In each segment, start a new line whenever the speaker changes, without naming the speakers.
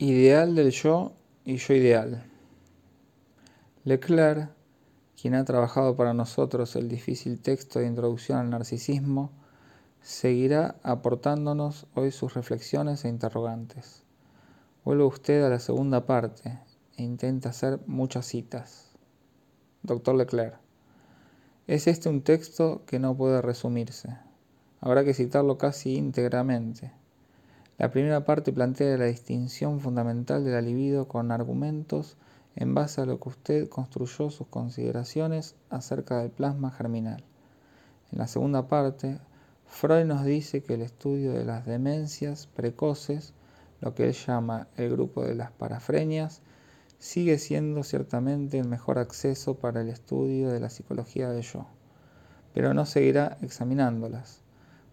Ideal del yo y yo ideal. Leclerc, quien ha trabajado para nosotros el difícil texto de introducción al narcisismo, seguirá aportándonos hoy sus reflexiones e interrogantes. Vuelve usted a la segunda parte e intenta hacer muchas citas. Doctor Leclerc. Es este un texto que no puede resumirse. Habrá que citarlo casi íntegramente. La primera parte plantea la distinción fundamental de la libido con argumentos en base a lo que usted construyó sus consideraciones acerca del plasma germinal. En la segunda parte, Freud nos dice que el estudio de las demencias precoces, lo que él llama el grupo de las parafrenias, sigue siendo ciertamente el mejor acceso para el estudio de la psicología del yo, pero no seguirá examinándolas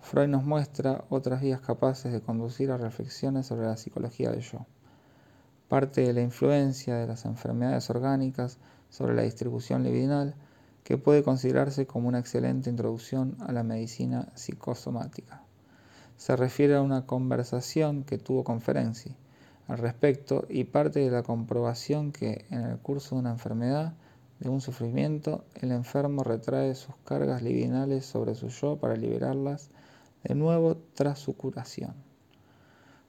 Freud nos muestra otras vías capaces de conducir a reflexiones sobre la psicología del yo. Parte de la influencia de las enfermedades orgánicas sobre la distribución libidinal que puede considerarse como una excelente introducción a la medicina psicosomática. Se refiere a una conversación que tuvo con Ferenczi al respecto y parte de la comprobación que en el curso de una enfermedad, de un sufrimiento, el enfermo retrae sus cargas libidinales sobre su yo para liberarlas de nuevo tras su curación.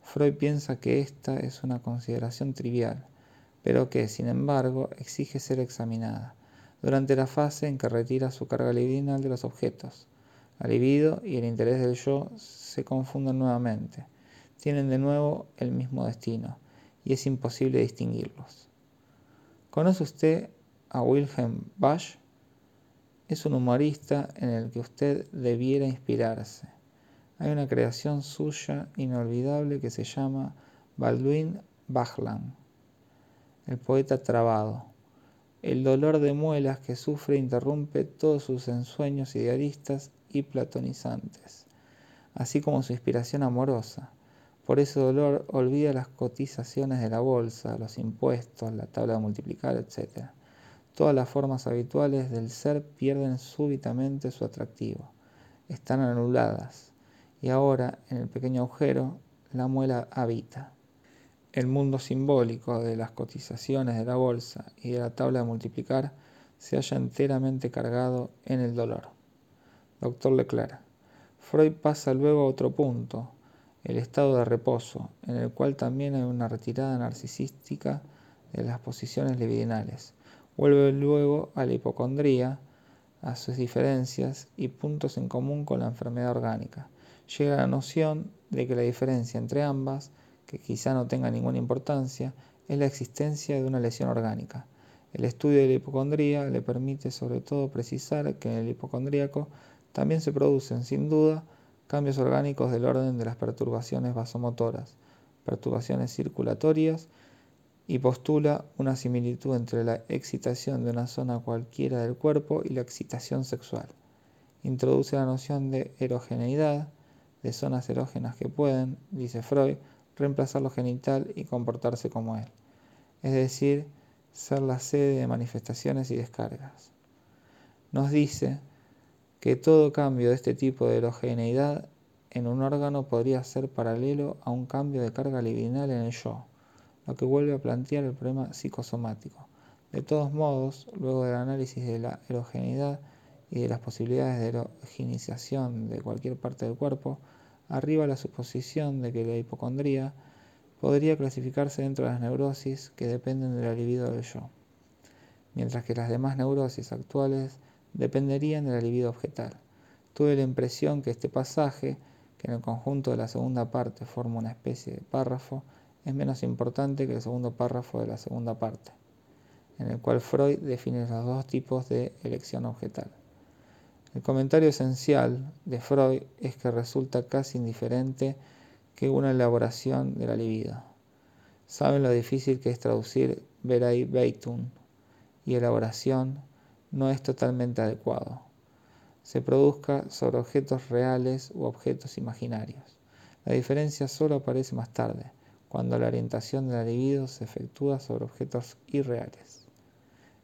Freud piensa que esta es una consideración trivial, pero que, sin embargo, exige ser examinada durante la fase en que retira su carga libidinal de los objetos. La libido y el interés del yo se confunden nuevamente, tienen de nuevo el mismo destino, y es imposible distinguirlos. ¿Conoce usted a Wilhelm Bach? Es un humorista en el que usted debiera inspirarse hay una creación suya inolvidable que se llama Baldwin Bachland, el poeta trabado. El dolor de muelas que sufre interrumpe todos sus ensueños idealistas y platonizantes, así como su inspiración amorosa. Por ese dolor olvida las cotizaciones de la bolsa, los impuestos, la tabla de multiplicar, etc. Todas las formas habituales del ser pierden súbitamente su atractivo, están anuladas y ahora en el pequeño agujero la muela habita. El mundo simbólico de las cotizaciones de la bolsa y de la tabla de multiplicar se halla enteramente cargado en el dolor. Doctor Leclerc. Freud pasa luego a otro punto, el estado de reposo, en el cual también hay una retirada narcisística de las posiciones libidinales. Vuelve luego a la hipocondría, a sus diferencias y puntos en común con la enfermedad orgánica llega a la noción de que la diferencia entre ambas, que quizá no tenga ninguna importancia, es la existencia de una lesión orgánica. El estudio de la hipocondría le permite sobre todo precisar que en el hipocondríaco también se producen, sin duda, cambios orgánicos del orden de las perturbaciones vasomotoras, perturbaciones circulatorias, y postula una similitud entre la excitación de una zona cualquiera del cuerpo y la excitación sexual. Introduce la noción de erogeneidad, de zonas erógenas que pueden, dice Freud, reemplazar lo genital y comportarse como él, es decir, ser la sede de manifestaciones y descargas. Nos dice que todo cambio de este tipo de erogeneidad en un órgano podría ser paralelo a un cambio de carga libidinal en el yo, lo que vuelve a plantear el problema psicosomático. De todos modos, luego del análisis de la erogeneidad y de las posibilidades de erogenización de cualquier parte del cuerpo, arriba la suposición de que la hipocondría podría clasificarse dentro de las neurosis que dependen de la libido del yo, mientras que las demás neurosis actuales dependerían de la libido objetal. Tuve la impresión que este pasaje, que en el conjunto de la segunda parte forma una especie de párrafo, es menos importante que el segundo párrafo de la segunda parte, en el cual Freud define los dos tipos de elección objetal. El comentario esencial de Freud es que resulta casi indiferente que una elaboración de la libido. Saben lo difícil que es traducir verai beitum y elaboración no es totalmente adecuado. Se produzca sobre objetos reales u objetos imaginarios. La diferencia solo aparece más tarde, cuando la orientación de la libido se efectúa sobre objetos irreales.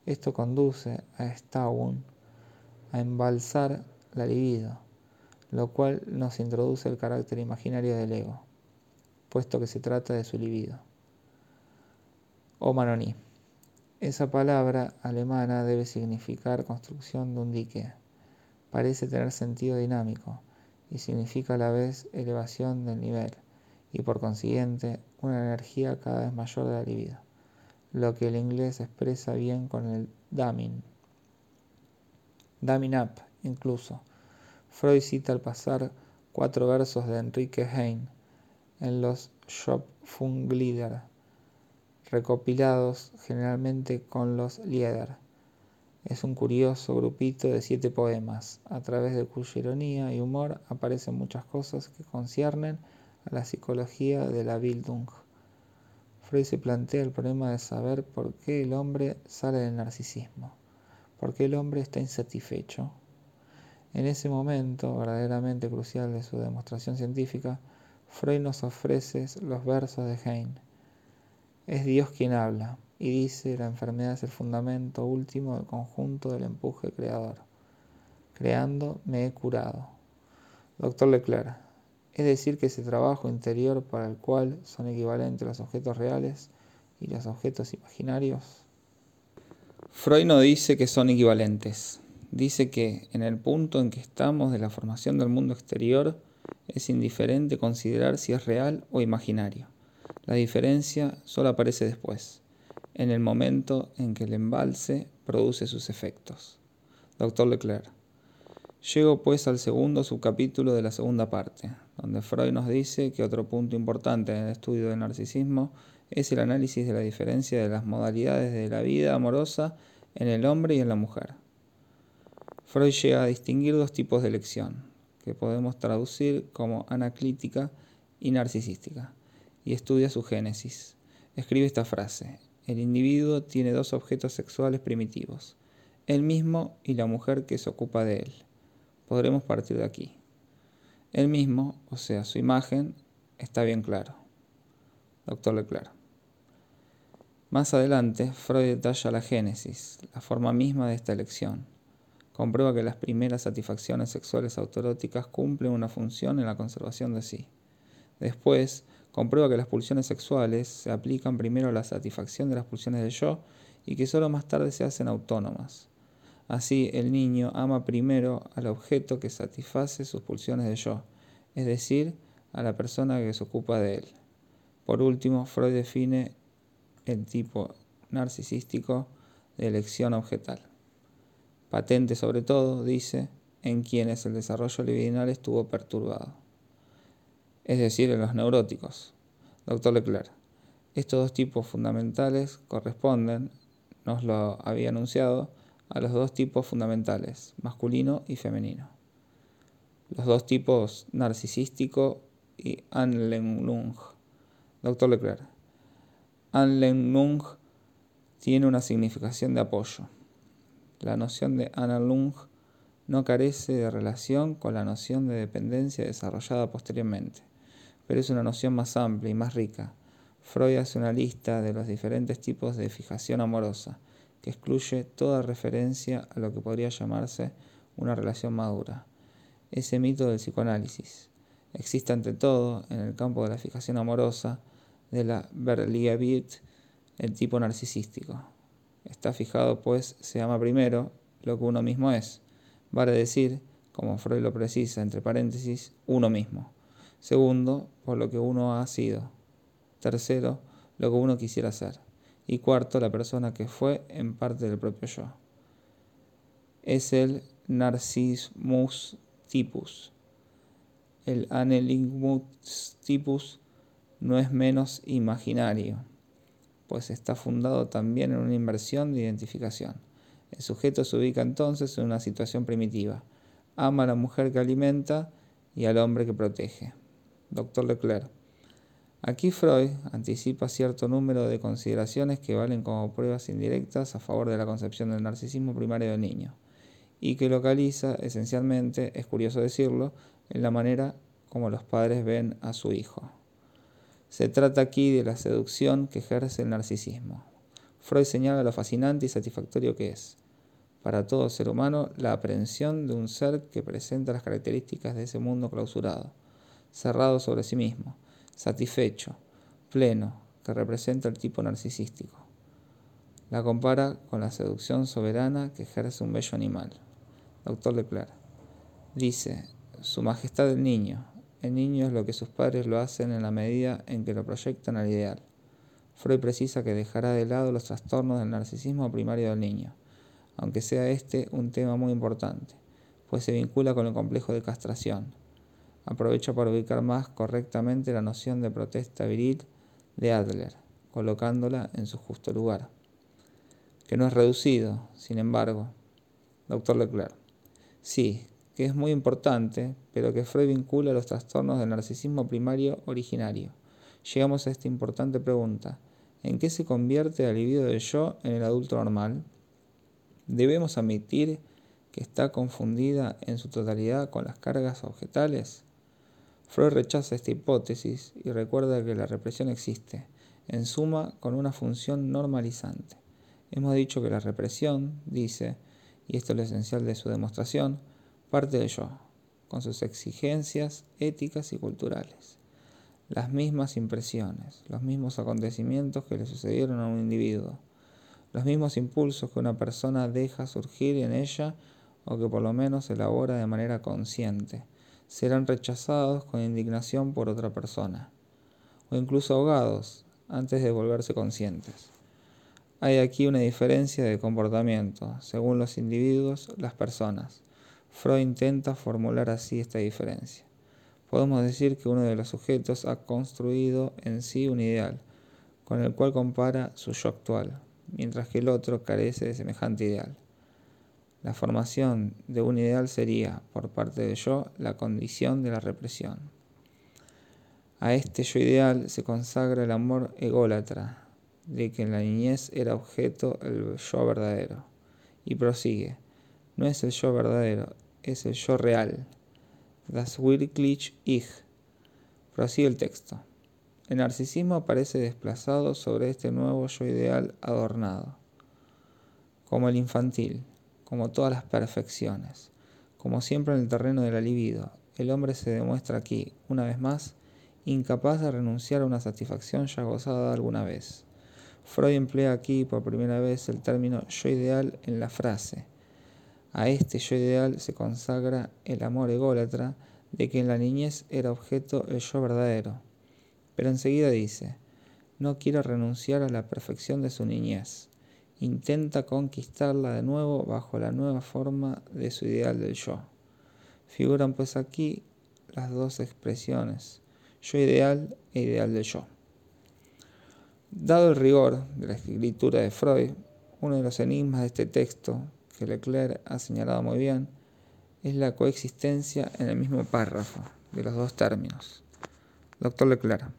Esto conduce a Staun a embalsar la libido, lo cual nos introduce el carácter imaginario del ego, puesto que se trata de su libido. o manoní. Esa palabra alemana debe significar construcción de un dique. Parece tener sentido dinámico y significa a la vez elevación del nivel y por consiguiente una energía cada vez mayor de la libido, lo que el inglés expresa bien con el damming. Damming up, incluso. Freud cita al pasar cuatro versos de Enrique Heine en los Schöpfungslieder, recopilados generalmente con los Lieder. Es un curioso grupito de siete poemas, a través de cuya ironía y humor aparecen muchas cosas que conciernen a la psicología de la Bildung. Freud se plantea el problema de saber por qué el hombre sale del narcisismo, por qué el hombre está insatisfecho. En ese momento verdaderamente crucial de su demostración científica, Freud nos ofrece los versos de Heine. Es Dios quien habla y dice la enfermedad es el fundamento último del conjunto del empuje creador. Creando me he curado. Doctor Leclerc, es decir que ese trabajo interior para el cual son equivalentes los objetos reales y los objetos imaginarios. Freud no dice que son equivalentes, dice que en el punto en que estamos de la formación del mundo exterior, es indiferente considerar si es real o imaginario. La diferencia solo aparece después, en el momento en que el embalse produce sus efectos. Doctor Leclerc. Llego pues al segundo subcapítulo de la segunda parte, donde Freud nos dice que otro punto importante en el estudio del narcisismo es el análisis de la diferencia de las modalidades de la vida amorosa en el hombre y en la mujer. Freud llega a distinguir dos tipos de elección, que podemos traducir como anaclítica y narcisística, y estudia su génesis. Escribe esta frase, el individuo tiene dos objetos sexuales primitivos, él mismo y la mujer que se ocupa de él. Podremos partir de aquí. Él mismo, o sea, su imagen, está bien claro. Doctor Leclerc. Más adelante, Freud detalla la génesis, la forma misma de esta elección comprueba que las primeras satisfacciones sexuales autoróticas cumplen una función en la conservación de sí. Después, comprueba que las pulsiones sexuales se aplican primero a la satisfacción de las pulsiones del yo y que solo más tarde se hacen autónomas. Así, el niño ama primero al objeto que satisface sus pulsiones de yo, es decir, a la persona que se ocupa de él. Por último, Freud define el tipo narcisístico de elección objetal patente sobre todo, dice, en quienes el desarrollo libidinal estuvo perturbado, es decir, en los neuróticos. Doctor Leclerc, estos dos tipos fundamentales corresponden, nos lo había anunciado, a los dos tipos fundamentales, masculino y femenino. Los dos tipos narcisístico y Anlenung. Doctor Leclerc, Anlenung tiene una significación de apoyo. La noción de Lung no carece de relación con la noción de dependencia desarrollada posteriormente, pero es una noción más amplia y más rica. Freud hace una lista de los diferentes tipos de fijación amorosa, que excluye toda referencia a lo que podría llamarse una relación madura. Ese mito del psicoanálisis existe ante todo en el campo de la fijación amorosa de la Berliavit, el tipo narcisístico. Está fijado, pues, se ama primero lo que uno mismo es. Vale decir, como Freud lo precisa, entre paréntesis, uno mismo. Segundo, por lo que uno ha sido. Tercero, lo que uno quisiera ser. Y cuarto, la persona que fue en parte del propio yo. Es el Narcismus typus. El Aneligmus typus no es menos imaginario pues está fundado también en una inversión de identificación. El sujeto se ubica entonces en una situación primitiva. Ama a la mujer que alimenta y al hombre que protege. Doctor Leclerc. Aquí Freud anticipa cierto número de consideraciones que valen como pruebas indirectas a favor de la concepción del narcisismo primario del niño, y que localiza esencialmente, es curioso decirlo, en la manera como los padres ven a su hijo. Se trata aquí de la seducción que ejerce el narcisismo. Freud señala lo fascinante y satisfactorio que es, para todo ser humano, la aprehensión de un ser que presenta las características de ese mundo clausurado, cerrado sobre sí mismo, satisfecho, pleno, que representa el tipo narcisístico. La compara con la seducción soberana que ejerce un bello animal. Doctor Leclerc. Dice, Su Majestad el niño. El niño es lo que sus padres lo hacen en la medida en que lo proyectan al ideal. Freud precisa que dejará de lado los trastornos del narcisismo primario del niño, aunque sea este un tema muy importante, pues se vincula con el complejo de castración. Aprovecho para ubicar más correctamente la noción de protesta viril de Adler, colocándola en su justo lugar que no es reducido, sin embargo. Doctor Leclerc. Sí, que es muy importante, pero que Freud vincula los trastornos del narcisismo primario originario. Llegamos a esta importante pregunta. ¿En qué se convierte el libido del yo en el adulto normal? ¿Debemos admitir que está confundida en su totalidad con las cargas objetales? Freud rechaza esta hipótesis y recuerda que la represión existe, en suma, con una función normalizante. Hemos dicho que la represión, dice, y esto es lo esencial de su demostración, parte del yo, con sus exigencias éticas y culturales. Las mismas impresiones, los mismos acontecimientos que le sucedieron a un individuo, los mismos impulsos que una persona deja surgir en ella o que por lo menos elabora de manera consciente, serán rechazados con indignación por otra persona, o incluso ahogados antes de volverse conscientes. Hay aquí una diferencia de comportamiento según los individuos, las personas. Freud intenta formular así esta diferencia. Podemos decir que uno de los sujetos ha construido en sí un ideal, con el cual compara su yo actual, mientras que el otro carece de semejante ideal. La formación de un ideal sería, por parte del yo, la condición de la represión. A este yo ideal se consagra el amor ególatra, de que en la niñez era objeto el yo verdadero. Y prosigue, no es el yo verdadero, es el yo real. Das wirklich Ich. Prosigue el texto. El narcisismo aparece desplazado sobre este nuevo yo ideal adornado, como el infantil, como todas las perfecciones. Como siempre en el terreno de la libido, el hombre se demuestra aquí, una vez más, incapaz de renunciar a una satisfacción ya gozada alguna vez. Freud emplea aquí por primera vez el término yo ideal en la frase. A este yo ideal se consagra el amor ególatra de que en la niñez era objeto el yo verdadero. Pero enseguida dice, no quiere renunciar a la perfección de su niñez. Intenta conquistarla de nuevo bajo la nueva forma de su ideal del yo. Figuran pues aquí las dos expresiones, yo ideal e ideal del yo. Dado el rigor de la escritura de Freud, uno de los enigmas de este texto, que Leclerc ha señalado muy bien, es la coexistencia en el mismo párrafo de los dos términos. Doctor Leclerc,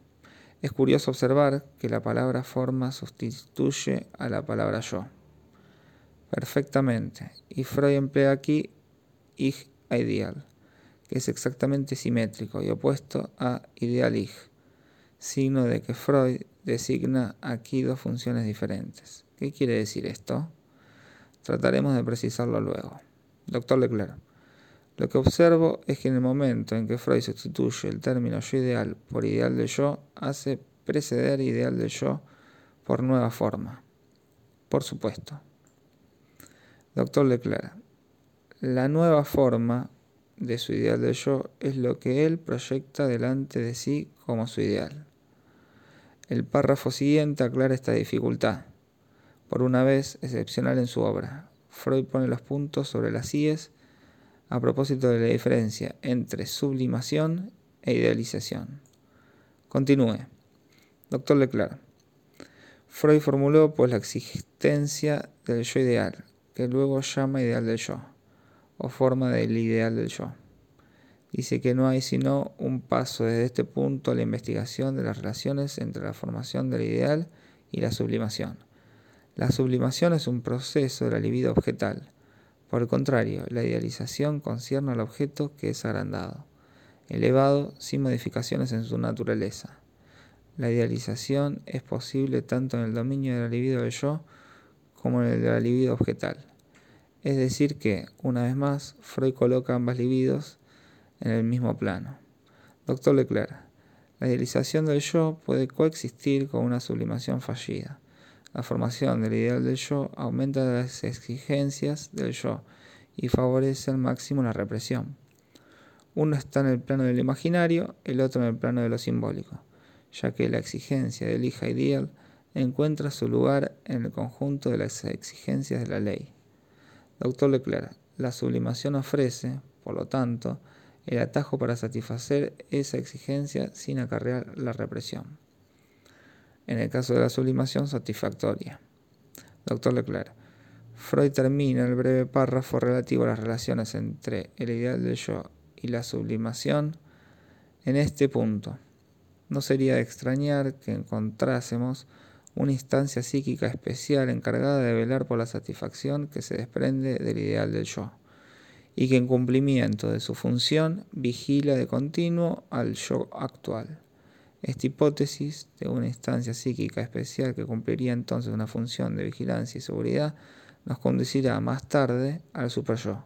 es curioso observar que la palabra forma sustituye a la palabra yo. Perfectamente. Y Freud emplea aquí ich ideal, que es exactamente simétrico y opuesto a ideal ich, signo de que Freud designa aquí dos funciones diferentes. ¿Qué quiere decir esto? Trataremos de precisarlo luego. Doctor Leclerc, lo que observo es que en el momento en que Freud sustituye el término yo ideal por ideal de yo, hace preceder ideal de yo por nueva forma. Por supuesto. Doctor Leclerc, la nueva forma de su ideal de yo es lo que él proyecta delante de sí como su ideal. El párrafo siguiente aclara esta dificultad, por una vez excepcional en su obra. Freud pone los puntos sobre las IES a propósito de la diferencia entre sublimación e idealización. Continúe. Doctor Leclerc. Freud formuló pues la existencia del yo ideal, que luego llama ideal del yo, o forma del ideal del yo dice que no hay sino un paso desde este punto a la investigación de las relaciones entre la formación del ideal y la sublimación. La sublimación es un proceso de la libido objetal. Por el contrario, la idealización concierne al objeto que es agrandado, elevado sin modificaciones en su naturaleza. La idealización es posible tanto en el dominio de la libido del yo como en el de la libido objetal. Es decir que, una vez más, Freud coloca ambas libidos en el mismo plano. Doctor Leclerc, la idealización del yo puede coexistir con una sublimación fallida. La formación del ideal del yo aumenta las exigencias del yo y favorece al máximo la represión. Uno está en el plano del imaginario, el otro en el plano de lo simbólico, ya que la exigencia del hija ideal encuentra su lugar en el conjunto de las exigencias de la ley. Doctor Leclerc, la sublimación ofrece, por lo tanto, el atajo para satisfacer esa exigencia sin acarrear la represión. En el caso de la sublimación satisfactoria. Doctor Leclerc, Freud termina el breve párrafo relativo a las relaciones entre el ideal del yo y la sublimación en este punto. No sería de extrañar que encontrásemos una instancia psíquica especial encargada de velar por la satisfacción que se desprende del ideal del yo, y que en cumplimiento de su función vigila de continuo al yo actual. Esta hipótesis de una instancia psíquica especial que cumpliría entonces una función de vigilancia y seguridad nos conducirá más tarde al superyo.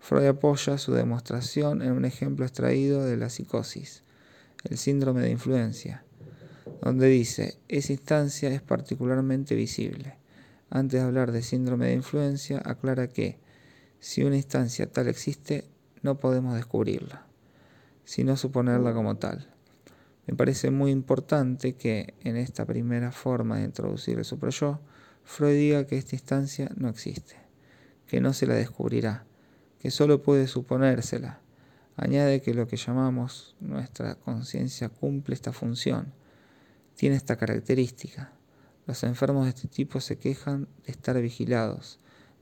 Freud apoya su demostración en un ejemplo extraído de la psicosis, el síndrome de influencia, donde dice, esa instancia es particularmente visible. Antes de hablar de síndrome de influencia, aclara que, si una instancia tal existe, no podemos descubrirla, sino suponerla como tal. Me parece muy importante que, en esta primera forma de introducir el superyo, Freud diga que esta instancia no existe, que no se la descubrirá, que solo puede suponérsela. Añade que lo que llamamos nuestra conciencia cumple esta función, tiene esta característica. Los enfermos de este tipo se quejan de estar vigilados,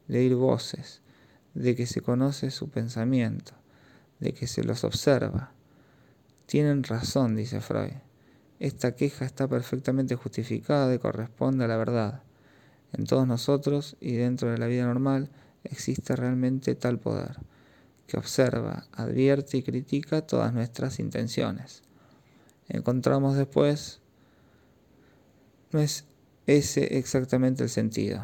de oír voces, de que se conoce su pensamiento, de que se los observa. Tienen razón, dice Freud. Esta queja está perfectamente justificada y corresponde a la verdad. En todos nosotros y dentro de la vida normal existe realmente tal poder, que observa, advierte y critica todas nuestras intenciones. Encontramos después, no es ese exactamente el sentido.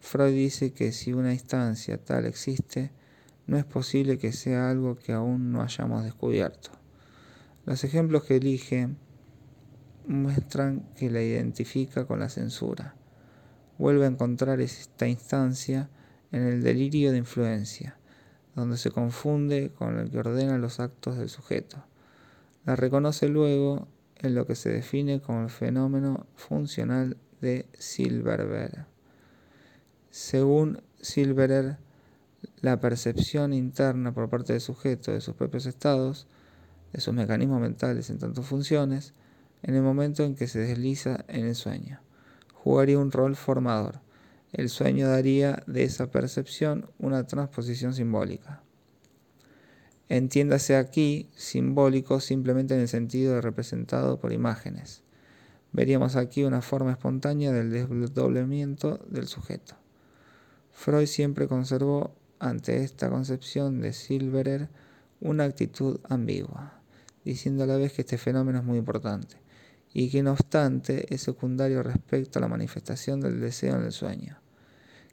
Freud dice que si una instancia tal existe, no es posible que sea algo que aún no hayamos descubierto. Los ejemplos que elige muestran que la identifica con la censura vuelve a encontrar esta instancia en el delirio de influencia, donde se confunde con el que ordena los actos del sujeto. La reconoce luego en lo que se define como el fenómeno funcional de Silverberg. Según Silverer, la percepción interna por parte del sujeto de sus propios estados, de sus mecanismos mentales en tantas funciones, en el momento en que se desliza en el sueño jugaría un rol formador. El sueño daría de esa percepción una transposición simbólica. Entiéndase aquí simbólico simplemente en el sentido de representado por imágenes. Veríamos aquí una forma espontánea del desdoblamiento del sujeto. Freud siempre conservó ante esta concepción de Silverer una actitud ambigua, diciendo a la vez que este fenómeno es muy importante y que no obstante es secundario respecto a la manifestación del deseo en el sueño.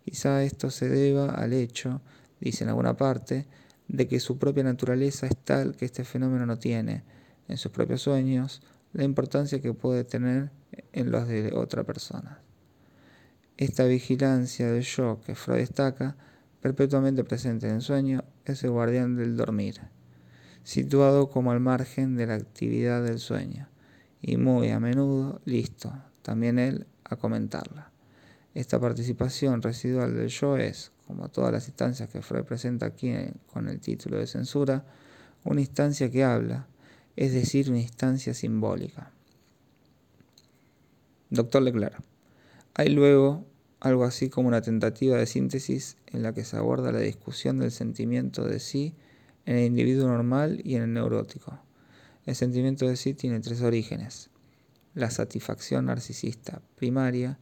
Quizá esto se deba al hecho, dice en alguna parte, de que su propia naturaleza es tal que este fenómeno no tiene, en sus propios sueños, la importancia que puede tener en los de otra persona. Esta vigilancia del yo que Freud destaca, perpetuamente presente en el sueño, es el guardián del dormir, situado como al margen de la actividad del sueño y muy a menudo listo, también él a comentarla. Esta participación residual del yo es, como todas las instancias que Freud presenta aquí con el título de censura, una instancia que habla, es decir, una instancia simbólica. Doctor Leclerc. Hay luego algo así como una tentativa de síntesis en la que se aborda la discusión del sentimiento de sí en el individuo normal y en el neurótico. El sentimiento de sí tiene tres orígenes. La satisfacción narcisista primaria,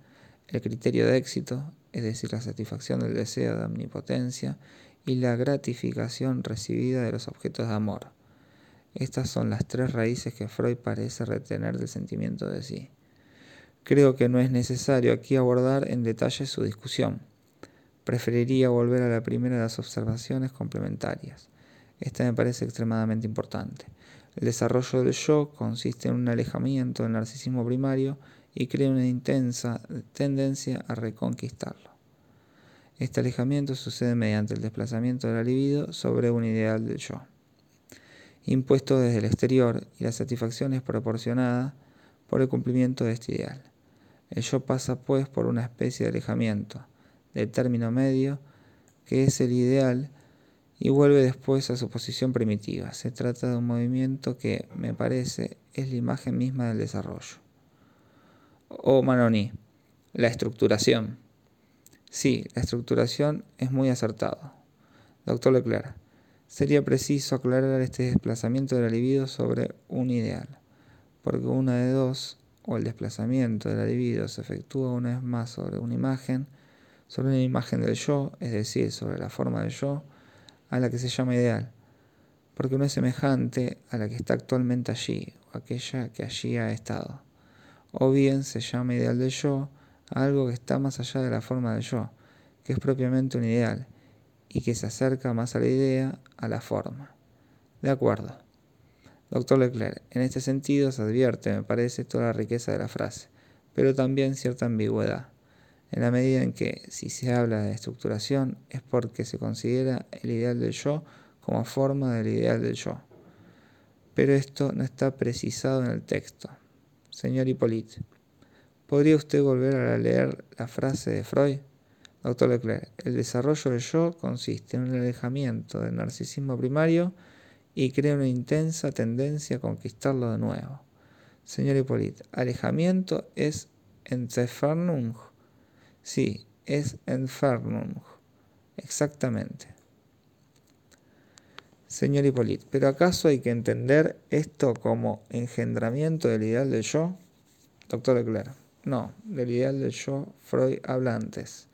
el criterio de éxito, es decir, la satisfacción del deseo de omnipotencia, y la gratificación recibida de los objetos de amor. Estas son las tres raíces que Freud parece retener del sentimiento de sí. Creo que no es necesario aquí abordar en detalle su discusión. Preferiría volver a la primera de las observaciones complementarias. Esta me parece extremadamente importante. El desarrollo del yo consiste en un alejamiento del narcisismo primario y crea una intensa tendencia a reconquistarlo. Este alejamiento sucede mediante el desplazamiento de la libido sobre un ideal del yo, impuesto desde el exterior y la satisfacción es proporcionada por el cumplimiento de este ideal. El yo pasa pues por una especie de alejamiento del término medio, que es el ideal, y vuelve después a su posición primitiva. Se trata de un movimiento que, me parece, es la imagen misma del desarrollo. O Manoní, la estructuración. Sí, la estructuración es muy acertado. Doctor Leclerc, sería preciso aclarar este desplazamiento de la libido sobre un ideal, porque una de dos, o el desplazamiento de la libido se efectúa una vez más sobre una imagen, sobre una imagen del yo, es decir, sobre la forma del yo, a la que se llama ideal, porque no es semejante a la que está actualmente allí, o aquella que allí ha estado. O bien se llama ideal del yo a algo que está más allá de la forma del yo, que es propiamente un ideal, y que se acerca más a la idea, a la forma. De acuerdo. Doctor Leclerc, en este sentido se advierte, me parece, toda la riqueza de la frase, pero también cierta ambigüedad en la medida en que si se habla de estructuración es porque se considera el ideal del yo como forma del ideal del yo. Pero esto no está precisado en el texto. Señor Hippolyte, ¿podría usted volver a leer la frase de Freud? Doctor Leclerc, el desarrollo del yo consiste en un alejamiento del narcisismo primario y crea una intensa tendencia a conquistarlo de nuevo. Señor Hippolyte, alejamiento es Entfernung Sí, es Entfernung. Exactamente. Señor Hippolyte, ¿pero acaso hay que entender esto como engendramiento del ideal del yo? Doctor Leclerc, no, del ideal del yo Freud habla antes.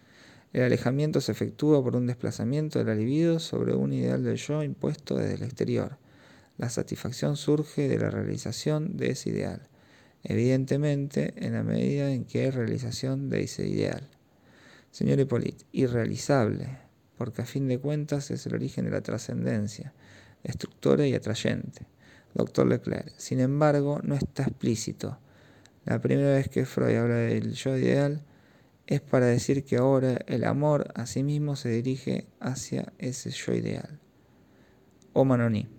El alejamiento se efectúa por un desplazamiento de la libido sobre un ideal del yo impuesto desde el exterior. La satisfacción surge de la realización de ese ideal, evidentemente en la medida en que hay realización de ese ideal. Señor Hippolyte, irrealizable, porque a fin de cuentas es el origen de la trascendencia, destructora y atrayente. Doctor Leclerc, sin embargo, no está explícito. La primera vez que Freud habla del yo ideal es para decir que ahora el amor a sí mismo se dirige hacia ese yo ideal. O Manoní.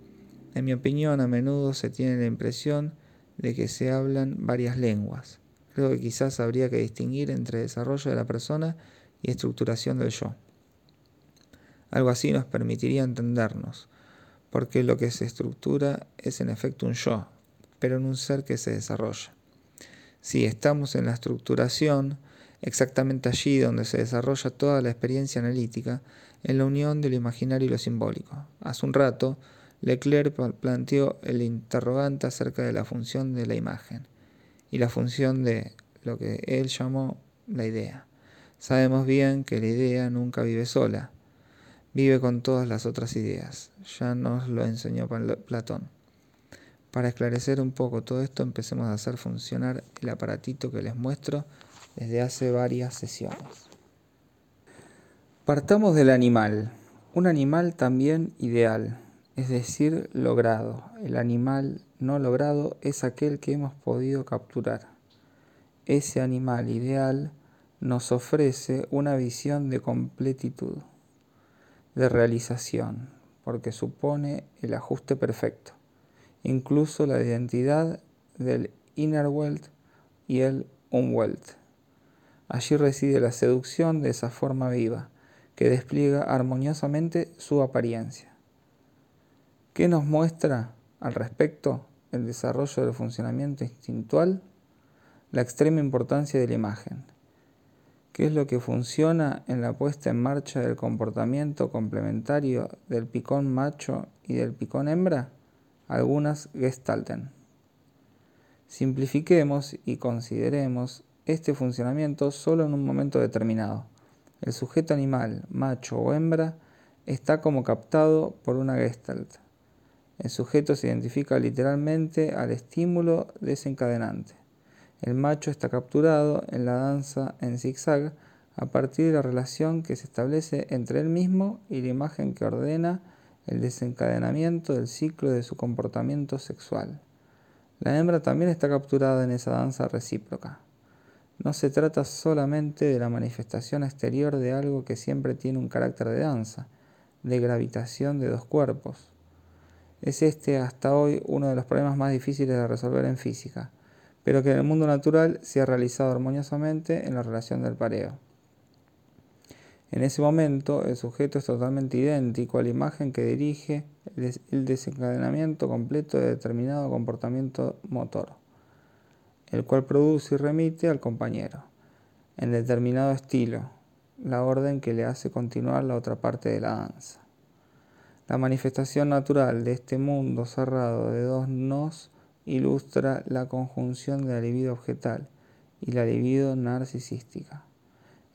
En mi opinión, a menudo se tiene la impresión de que se hablan varias lenguas. Creo que quizás habría que distinguir entre desarrollo de la persona y estructuración del yo. Algo así nos permitiría entendernos, porque lo que se estructura es en efecto un yo, pero en un ser que se desarrolla. Si estamos en la estructuración, exactamente allí donde se desarrolla toda la experiencia analítica, en la unión de lo imaginario y lo simbólico. Hace un rato, Leclerc planteó el interrogante acerca de la función de la imagen y la función de lo que él llamó la idea. Sabemos bien que la idea nunca vive sola, vive con todas las otras ideas. Ya nos lo enseñó Platón. Para esclarecer un poco todo esto, empecemos a hacer funcionar el aparatito que les muestro desde hace varias sesiones. Partamos del animal. Un animal también ideal, es decir, logrado. El animal no logrado es aquel que hemos podido capturar. Ese animal ideal nos ofrece una visión de completitud, de realización, porque supone el ajuste perfecto, incluso la identidad del inner wealth y el unwealth. Allí reside la seducción de esa forma viva, que despliega armoniosamente su apariencia. ¿Qué nos muestra al respecto el desarrollo del funcionamiento instintual? La extrema importancia de la imagen ¿Qué es lo que funciona en la puesta en marcha del comportamiento complementario del picón macho y del picón hembra? Algunas gestalten. Simplifiquemos y consideremos este funcionamiento solo en un momento determinado. El sujeto animal, macho o hembra, está como captado por una gestalt. El sujeto se identifica literalmente al estímulo desencadenante. El macho está capturado en la danza en zigzag a partir de la relación que se establece entre él mismo y la imagen que ordena el desencadenamiento del ciclo de su comportamiento sexual. La hembra también está capturada en esa danza recíproca. no se trata solamente de la manifestación exterior de algo que siempre tiene un carácter de danza, de gravitación de dos cuerpos. Es este hasta hoy uno de los problemas más difíciles de resolver en física, pero que en el mundo natural se ha realizado armoniosamente en la relación del pareo. En ese momento, el sujeto es totalmente idéntico a la imagen que dirige el desencadenamiento completo de determinado comportamiento motor, el cual produce y remite al compañero, en determinado estilo, la orden que le hace continuar la otra parte de la danza. La manifestación natural de este mundo cerrado de dos nos ilustra la conjunción de la libido objetal y la libido narcisística.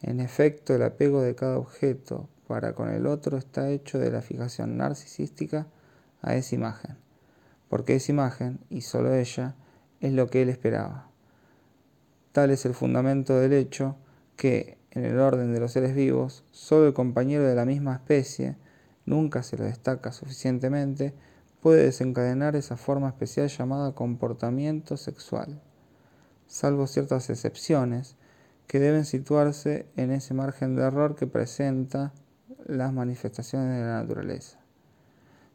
En efecto, el apego de cada objeto para con el otro está hecho de la fijación narcisística a esa imagen, porque esa imagen, y solo ella, es lo que él esperaba. Tal es el fundamento del hecho que, en el orden de los seres vivos, solo el compañero de la misma especie, nunca se lo destaca suficientemente, puede desencadenar esa forma especial llamada comportamiento sexual. Salvo ciertas excepciones, que deben situarse en ese margen de error que presenta las manifestaciones de la naturaleza.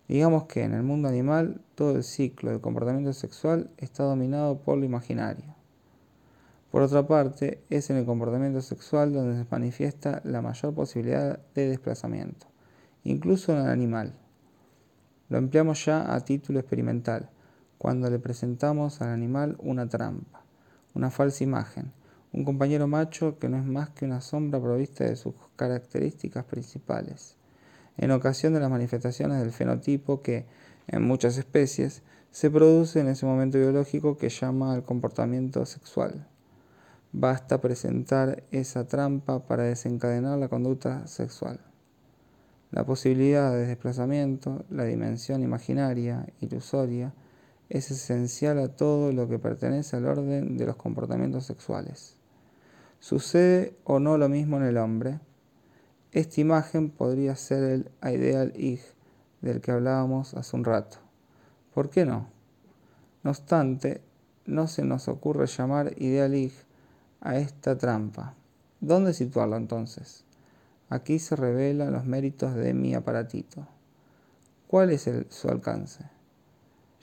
Digamos que en el mundo animal todo el ciclo del comportamiento sexual está dominado por lo imaginario. Por otra parte, es en el comportamiento sexual donde se manifiesta la mayor posibilidad de desplazamiento, incluso en el animal. Lo empleamos ya a título experimental, cuando le presentamos al animal una trampa, una falsa imagen, un compañero macho que no es más que una sombra provista de sus características principales, en ocasión de las manifestaciones del fenotipo que, en muchas especies, se produce en ese momento biológico que llama al comportamiento sexual. Basta presentar esa trampa para desencadenar la conducta sexual. La posibilidad de desplazamiento, la dimensión imaginaria, ilusoria, es esencial a todo lo que pertenece al orden de los comportamientos sexuales. ¿Sucede o no lo mismo en el hombre? Esta imagen podría ser el ideal ich del que hablábamos hace un rato. ¿Por qué no? No obstante, no se nos ocurre llamar ideal ich a esta trampa. ¿Dónde situarlo entonces? Aquí se revelan los méritos de mi aparatito. ¿Cuál es su alcance?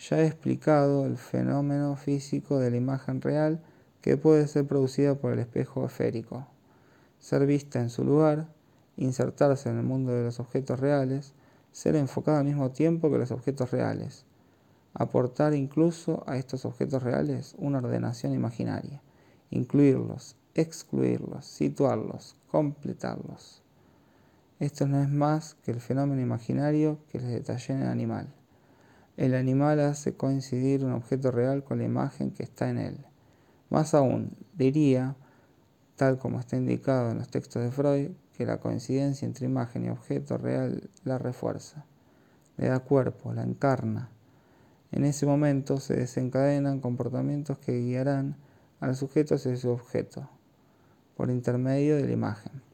Ya he explicado el fenómeno físico de la imagen real que puede ser producida por el espejo esférico, ser vista en su lugar, insertarse en el mundo de los objetos reales, ser enfocada al mismo tiempo que los objetos reales, aportar incluso a estos objetos reales una ordenación imaginaria, incluirlos, excluirlos, situarlos, completarlos. Esto no es más que el fenómeno imaginario que les detallé en el animal. El animal hace coincidir un objeto real con la imagen que está en él. Más aún, diría, tal como está indicado en los textos de Freud, que la coincidencia entre imagen y objeto real la refuerza, le da cuerpo, la encarna. En ese momento se desencadenan comportamientos que guiarán al sujeto hacia su objeto, por intermedio de la imagen.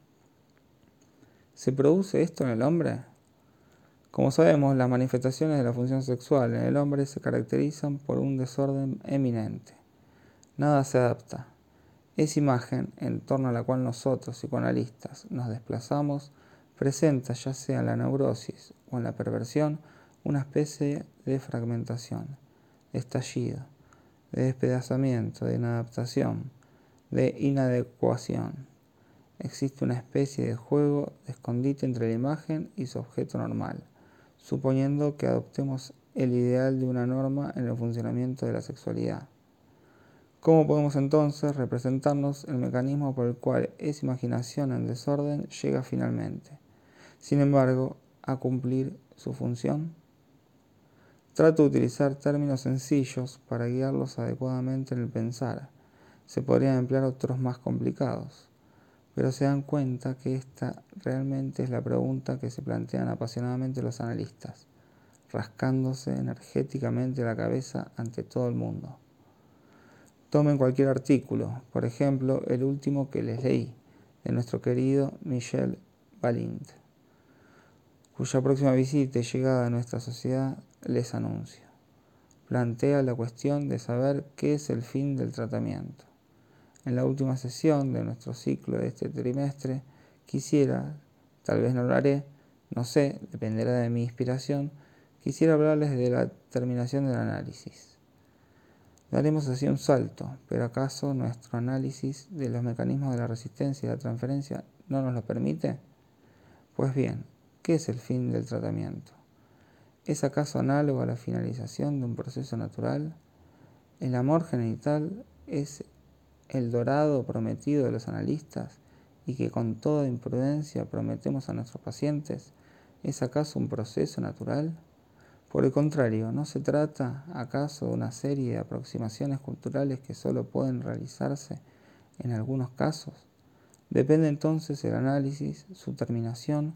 ¿Se produce esto en el hombre? Como sabemos, las manifestaciones de la función sexual en el hombre se caracterizan por un desorden eminente nada se adapta. Esa imagen en torno a la cual nosotros, psicoanalistas, nos desplazamos, presenta, ya sea en la neurosis o en la perversión, una especie de fragmentación, de estallido, de despedazamiento, de inadaptación, de inadecuación. Existe una especie de juego de escondite entre la imagen y su objeto normal, suponiendo que adoptemos el ideal de una norma en el funcionamiento de la sexualidad. ¿Cómo podemos entonces representarnos el mecanismo por el cual esa imaginación en desorden llega finalmente, sin embargo, a cumplir su función? Trato de utilizar términos sencillos para guiarlos adecuadamente en el pensar. Se podrían emplear otros más complicados, pero se dan cuenta que esta realmente es la pregunta que se plantean apasionadamente los analistas, rascándose energéticamente la cabeza ante todo el mundo. Tomen cualquier artículo, por ejemplo, el último que les leí, de nuestro querido Michel Balint, cuya próxima visita y llegada a nuestra sociedad les anuncio. Plantea la cuestión de saber qué es el fin del tratamiento. En la última sesión de nuestro ciclo de este trimestre, quisiera, tal vez no lo haré, no sé, dependerá de mi inspiración, quisiera hablarles de la terminación del análisis. Daremos así un salto, pero ¿acaso nuestro análisis de los mecanismos de la resistencia y la transferencia no nos lo permite? Pues bien, ¿qué es el fin del tratamiento? ¿Es acaso análogo a la finalización de un proceso natural? ¿El amor genital es el dorado prometido de los analistas y que con toda imprudencia prometemos a nuestros pacientes? ¿Es acaso un proceso natural? Por el contrario, ¿no se trata acaso de una serie de aproximaciones culturales que solo pueden realizarse en algunos casos? Depende entonces el análisis, su terminación,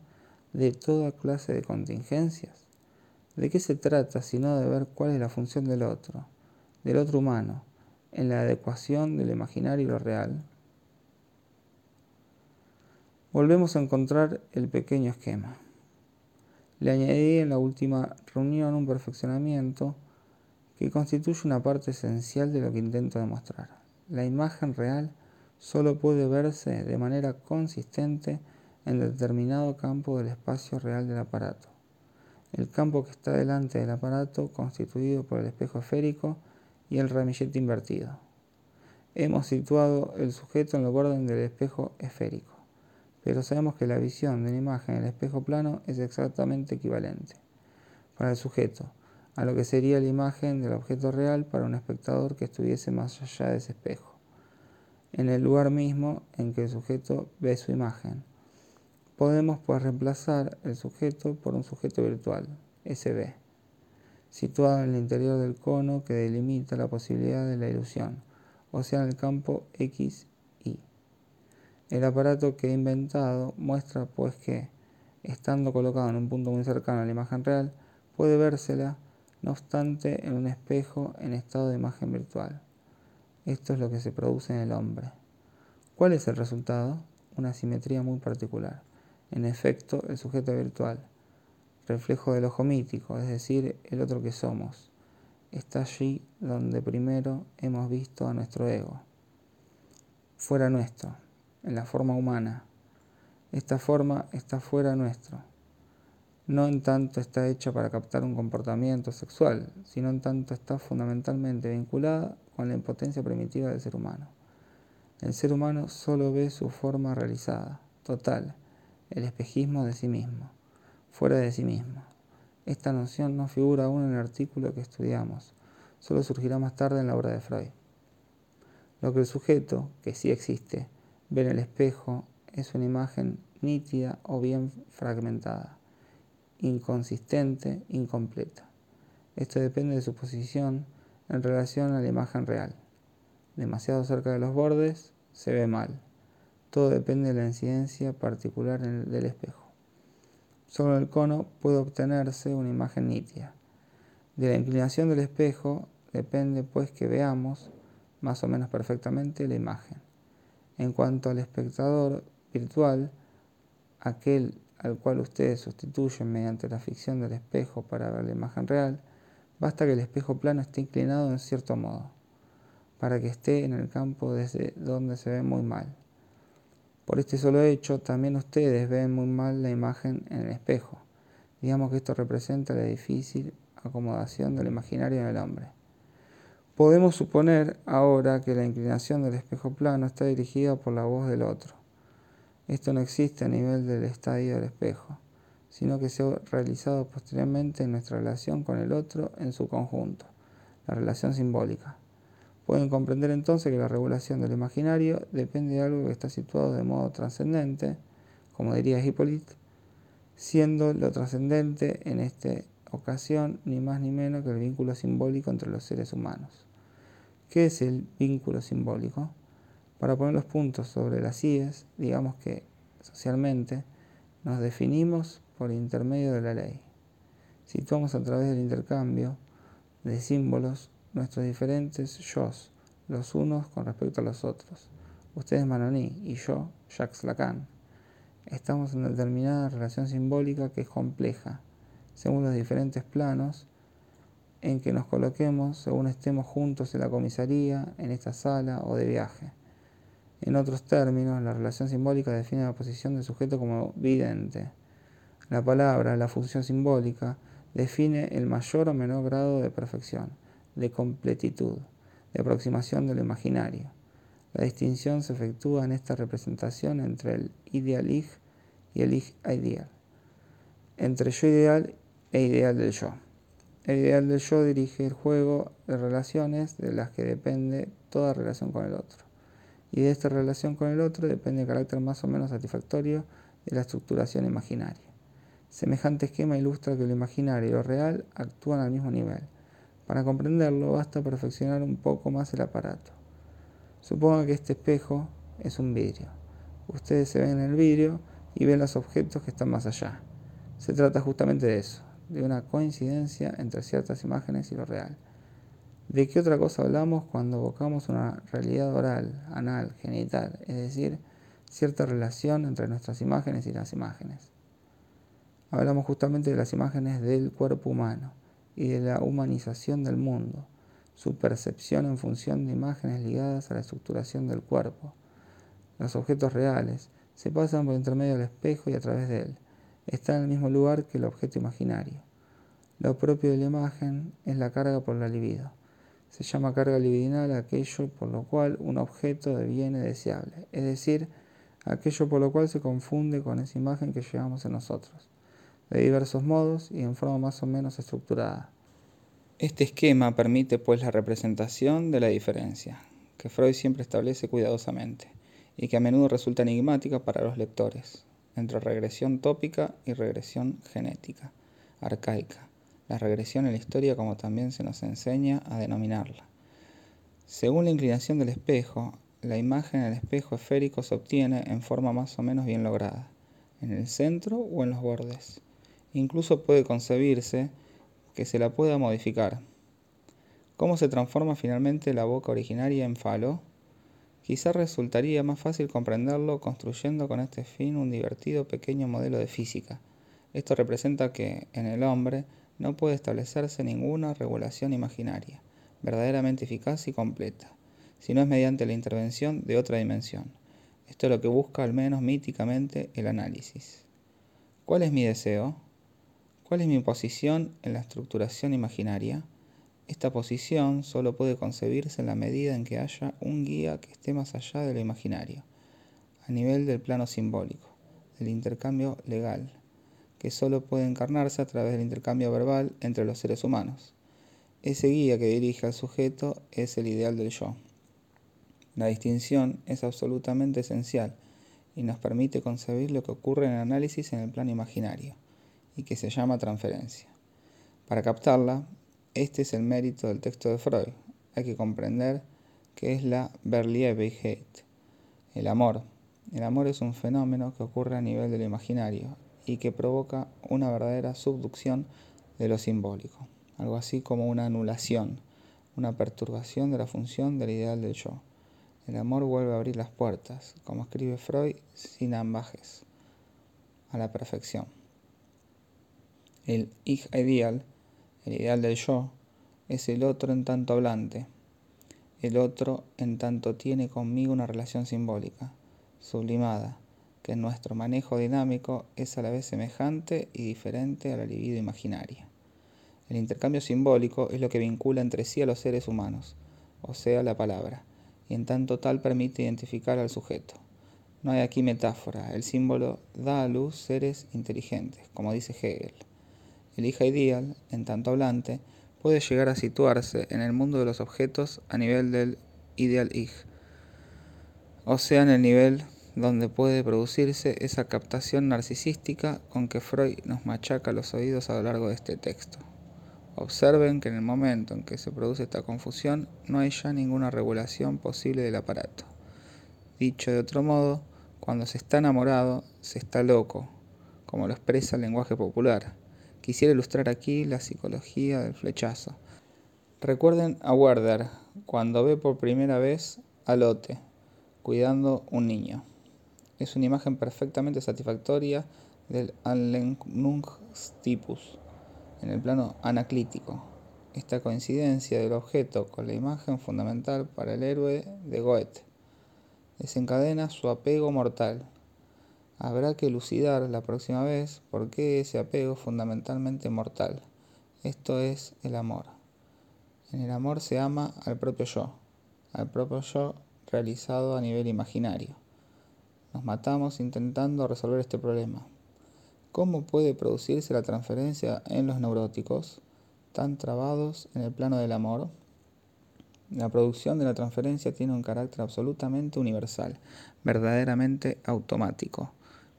de toda clase de contingencias. ¿De qué se trata sino de ver cuál es la función del otro, del otro humano, en la adecuación del imaginario y lo real? Volvemos a encontrar el pequeño esquema. Le añadí en la última reunión un perfeccionamiento que constituye una parte esencial de lo que intento demostrar. La imagen real solo puede verse de manera consistente en determinado campo del espacio real del aparato. El campo que está delante del aparato constituido por el espejo esférico y el ramillete invertido. Hemos situado el sujeto en el borde del espejo esférico pero sabemos que la visión de una imagen en el espejo plano es exactamente equivalente para el sujeto a lo que sería la imagen del objeto real para un espectador que estuviese más allá de ese espejo, en el lugar mismo en que el sujeto ve su imagen. Podemos pues reemplazar el sujeto por un sujeto virtual, SB, situado en el interior del cono que delimita la posibilidad de la ilusión, o sea en el campo X el aparato que he inventado muestra pues que, estando colocado en un punto muy cercano a la imagen real, puede vérsela, no obstante, en un espejo en estado de imagen virtual. Esto es lo que se produce en el hombre. ¿Cuál es el resultado? Una simetría muy particular. En efecto, el sujeto virtual, reflejo del ojo mítico, es decir, el otro que somos, está allí donde primero hemos visto a nuestro ego, fuera nuestro, en la forma humana. Esta forma está fuera nuestro. No en tanto está hecha para captar un comportamiento sexual, sino en tanto está fundamentalmente vinculada con la impotencia primitiva del ser humano. El ser humano solo ve su forma realizada, total, el espejismo de sí mismo, fuera de sí mismo. Esta noción no figura aún en el artículo que estudiamos, solo surgirá más tarde en la obra de Freud. Lo que el sujeto, que sí existe, Ver el espejo es una imagen nítida o bien fragmentada, inconsistente, incompleta. Esto depende de su posición en relación a la imagen real. Demasiado cerca de los bordes se ve mal. Todo depende de la incidencia particular del espejo. Solo en el cono puede obtenerse una imagen nítida. De la inclinación del espejo depende pues que veamos más o menos perfectamente la imagen. En cuanto al espectador virtual, aquel al cual ustedes sustituyen mediante la ficción del espejo para ver la imagen real, basta que el espejo plano esté inclinado en cierto modo, para que esté en el campo desde donde se ve muy mal. Por este solo hecho, también ustedes ven muy mal la imagen en el espejo. Digamos que esto representa la difícil acomodación del imaginario en el hombre. Podemos suponer ahora que la inclinación del espejo plano está dirigida por la voz del otro. Esto no existe a nivel del estadio del espejo, sino que se ha realizado posteriormente en nuestra relación con el otro en su conjunto, la relación simbólica. Pueden comprender entonces que la regulación del imaginario depende de algo que está situado de modo trascendente, como diría Hippolyte, siendo lo trascendente en esta ocasión ni más ni menos que el vínculo simbólico entre los seres humanos. ¿Qué es el vínculo simbólico? Para poner los puntos sobre las IES, digamos que socialmente nos definimos por intermedio de la ley. Situamos a través del intercambio de símbolos nuestros diferentes yo, los unos con respecto a los otros. Ustedes Manoní y yo, Jacques Lacan. Estamos en una determinada relación simbólica que es compleja, según los diferentes planos en que nos coloquemos según estemos juntos en la comisaría, en esta sala o de viaje. En otros términos, la relación simbólica define la posición del sujeto como vidente. La palabra, la función simbólica, define el mayor o menor grado de perfección, de completitud, de aproximación de lo imaginario. La distinción se efectúa en esta representación entre el ideal y el ideal, entre yo ideal e ideal del yo. El ideal del yo dirige el juego de relaciones de las que depende toda relación con el otro. Y de esta relación con el otro depende el carácter más o menos satisfactorio de la estructuración imaginaria. Semejante esquema ilustra que lo imaginario y lo real actúan al mismo nivel. Para comprenderlo basta perfeccionar un poco más el aparato. Suponga que este espejo es un vidrio. Ustedes se ven en el vidrio y ven los objetos que están más allá. Se trata justamente de eso, de una coincidencia entre ciertas imágenes y lo real. ¿De qué otra cosa hablamos cuando evocamos una realidad oral, anal, genital, es decir, cierta relación entre nuestras imágenes y las imágenes? Hablamos justamente de las imágenes del cuerpo humano y de la humanización del mundo, su percepción en función de imágenes ligadas a la estructuración del cuerpo. Los objetos reales se pasan por intermedio del espejo y a través de él. Están en el mismo lugar que el objeto imaginario. Lo propio de la imagen es la carga por la libido. Se llama carga libidinal aquello por lo cual un objeto deviene deseable, es decir, aquello por lo cual se confunde con esa imagen que llevamos en nosotros, de diversos modos y en forma más o menos estructurada. Este esquema permite pues la representación de la diferencia, que Freud siempre establece cuidadosamente, y que a menudo resulta enigmática para los lectores, entre regresión tópica y regresión genética, arcaica, la regresión en la historia como también se nos enseña a denominarla. Según la inclinación del espejo, la imagen en el espejo esférico se obtiene en forma más o menos bien lograda, en el centro o en los bordes. Incluso puede concebirse que se la pueda modificar. ¿Cómo se transforma finalmente la boca originaria en falo? Quizá resultaría más fácil comprenderlo construyendo con este fin un divertido pequeño modelo de física. Esto representa que, en el hombre, no puede establecerse ninguna regulación imaginaria, verdaderamente eficaz y completa, si no es mediante la intervención de otra dimensión. Esto es lo que busca al menos míticamente el análisis. ¿Cuál es mi deseo? ¿Cuál es mi posición en la estructuración imaginaria? Esta posición solo puede concebirse en la medida en que haya un guía que esté más allá de lo imaginario, a nivel del plano simbólico, del intercambio legal, que solo puede encarnarse a través del intercambio verbal entre los seres humanos. Ese guía que dirige al sujeto es el ideal del yo. La distinción es absolutamente esencial y nos permite concebir lo que ocurre en el análisis en el plano imaginario y que se llama transferencia. Para captarla, este es el mérito del texto de Freud. Hay que comprender qué es la Verliebigkeit, el amor. El amor es un fenómeno que ocurre a nivel de lo imaginario y que provoca una verdadera subducción de lo simbólico, algo así como una anulación, una perturbación de la función del ideal del yo. El amor vuelve a abrir las puertas, como escribe Freud, sin ambajes, a la perfección. El Ich ideal, el ideal del yo, es el otro en tanto hablante. El otro en tanto tiene conmigo una relación simbólica, sublimada, que en nuestro manejo dinámico es a la vez semejante y diferente a la libido imaginaria. El intercambio simbólico es lo que vincula entre sí a los seres humanos, o sea, la palabra, y en tanto tal permite identificar al sujeto. No hay aquí metáfora, el símbolo da a luz seres inteligentes, como dice Hegel. El hija ideal, en tanto hablante, puede llegar a situarse en el mundo de los objetos a nivel del ideal ich, o sea, en el nivel donde puede producirse esa captación narcisística con que Freud nos machaca los oídos a lo largo de este texto. Observen que en el momento en que se produce esta confusión no hay ya ninguna regulación posible del aparato. Dicho de otro modo, cuando se está enamorado, se está loco, como lo expresa el lenguaje popular. Quisiera ilustrar aquí la psicología del flechazo. Recuerden a Werder cuando ve por primera vez a Lotte cuidando un niño. Es una imagen perfectamente satisfactoria del Anlehnungstypus en el plano anaclítico. Esta coincidencia del objeto con la imagen fundamental para el héroe de Goethe. desencadena su apego mortal. Habrá que elucidar la próxima vez por qué ese apego fundamentalmente mortal. Esto es el amor. En el amor se ama al propio yo, al propio yo realizado a nivel imaginario. Nos matamos intentando resolver este problema. ¿Cómo puede producirse la transferencia en los neuróticos, tan trabados en el plano del amor? La producción de la transferencia tiene un carácter absolutamente universal, verdaderamente automático,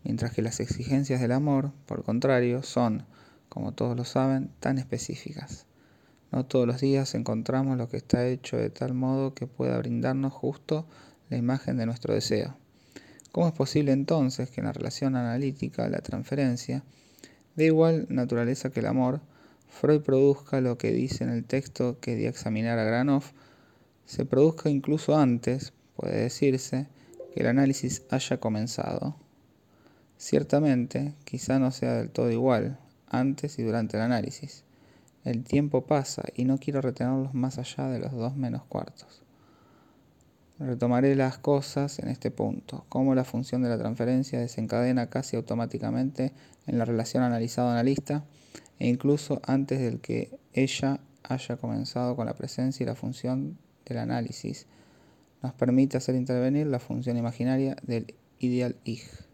mientras que las exigencias del amor, por contrario, son, como todos lo saben, tan específicas. No todos los días encontramos lo que está hecho de tal modo que pueda brindarnos justo la imagen de nuestro deseo. ¿Cómo es posible entonces que en la relación analítica, la transferencia, de igual naturaleza que el amor, Freud produzca lo que dice en el texto que di a examinar a Granov, se produzca incluso antes, puede decirse, que el análisis haya comenzado. Ciertamente, quizá no sea del todo igual, antes y durante el análisis. El tiempo pasa y no quiero retenerlos más allá de los dos menos cuartos. Retomaré las cosas en este punto, cómo la función de la transferencia desencadena casi automáticamente en la relación analizado-analista e incluso antes del que ella haya comenzado con la presencia y la función del análisis, nos permite hacer intervenir la función imaginaria del ideal Ich.